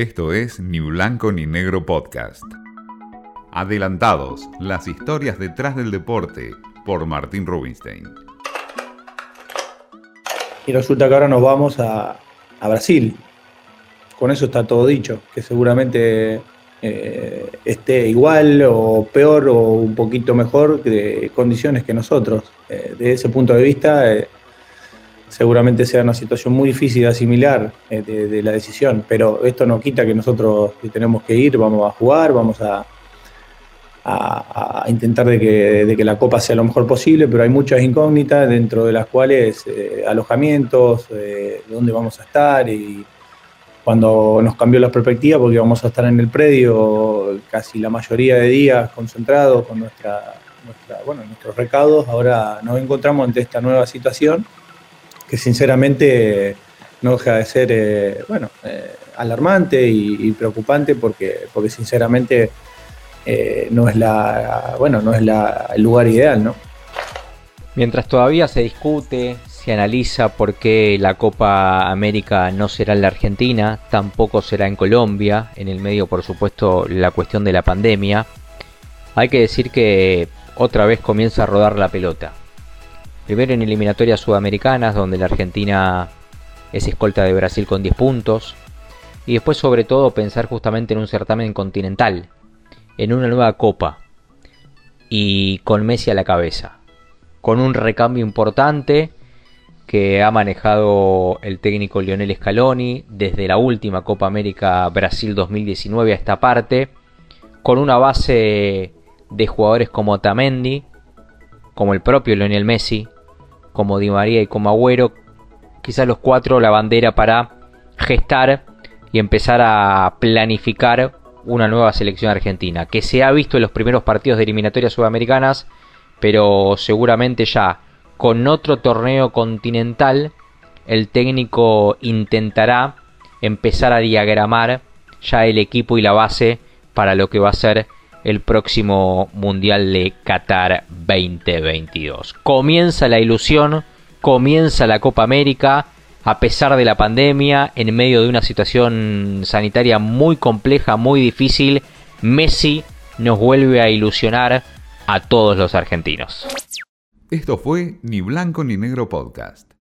Esto es Ni Blanco ni Negro Podcast. Adelantados, las historias detrás del deporte, por Martín Rubinstein. Y resulta que ahora nos vamos a, Brasil. Con eso está todo dicho, que seguramente eh, esté igual o peor o un poquito mejor de condiciones que nosotros. Eh, desde ese punto de vista, eh, seguramente sea una situación muy difícil de asimilar de, la decisión, pero esto no quita que nosotros tenemos que ir, vamos a jugar, vamos a, a, intentar de que, la copa sea lo mejor posible, pero hay muchas incógnitas dentro de las cuales alojamientos, dónde vamos a estar y cuando nos cambió la perspectiva porque íbamos a estar en el predio casi la mayoría de días concentrados con nuestra, bueno, nuestros recados, ahora nos encontramos ante esta nueva situación que sinceramente no deja de ser eh, bueno, eh, alarmante y, preocupante porque, porque sinceramente eh, no es la bueno no es la, el lugar ideal, ¿no? Mientras todavía se discute, se analiza por qué la Copa América no será en la Argentina, tampoco será en Colombia, en el medio por supuesto la cuestión de la pandemia, hay que decir que otra vez comienza a rodar la pelota. Primero en eliminatorias sudamericanas, donde la Argentina es escolta de Brasil con 10 puntos, y después sobre todo pensar justamente en un certamen continental, en una nueva copa, y con Messi a la cabeza, con un recambio importante, que ha manejado el técnico Lionel Scaloni desde la última Copa América Brasil 2019 a esta parte, con una base de jugadores como Tamendi, como el propio Lionel Messi, como Di María y como Agüero, quizás los cuatro la bandera para gestar y empezar a planificar una nueva selección argentina, que se ha visto en los primeros partidos de eliminatorias sudamericanas, pero seguramente ya con otro torneo continental, el técnico intentará empezar a diagramar ya el equipo y la base para lo que va a ser el próximo Mundial de Qatar 2022. Comienza la ilusión, comienza la Copa América, a pesar de la pandemia, en medio de una situación sanitaria muy compleja, muy difícil, Messi nos vuelve a ilusionar a todos los argentinos. Esto fue Ni Blanco ni Negro Podcast.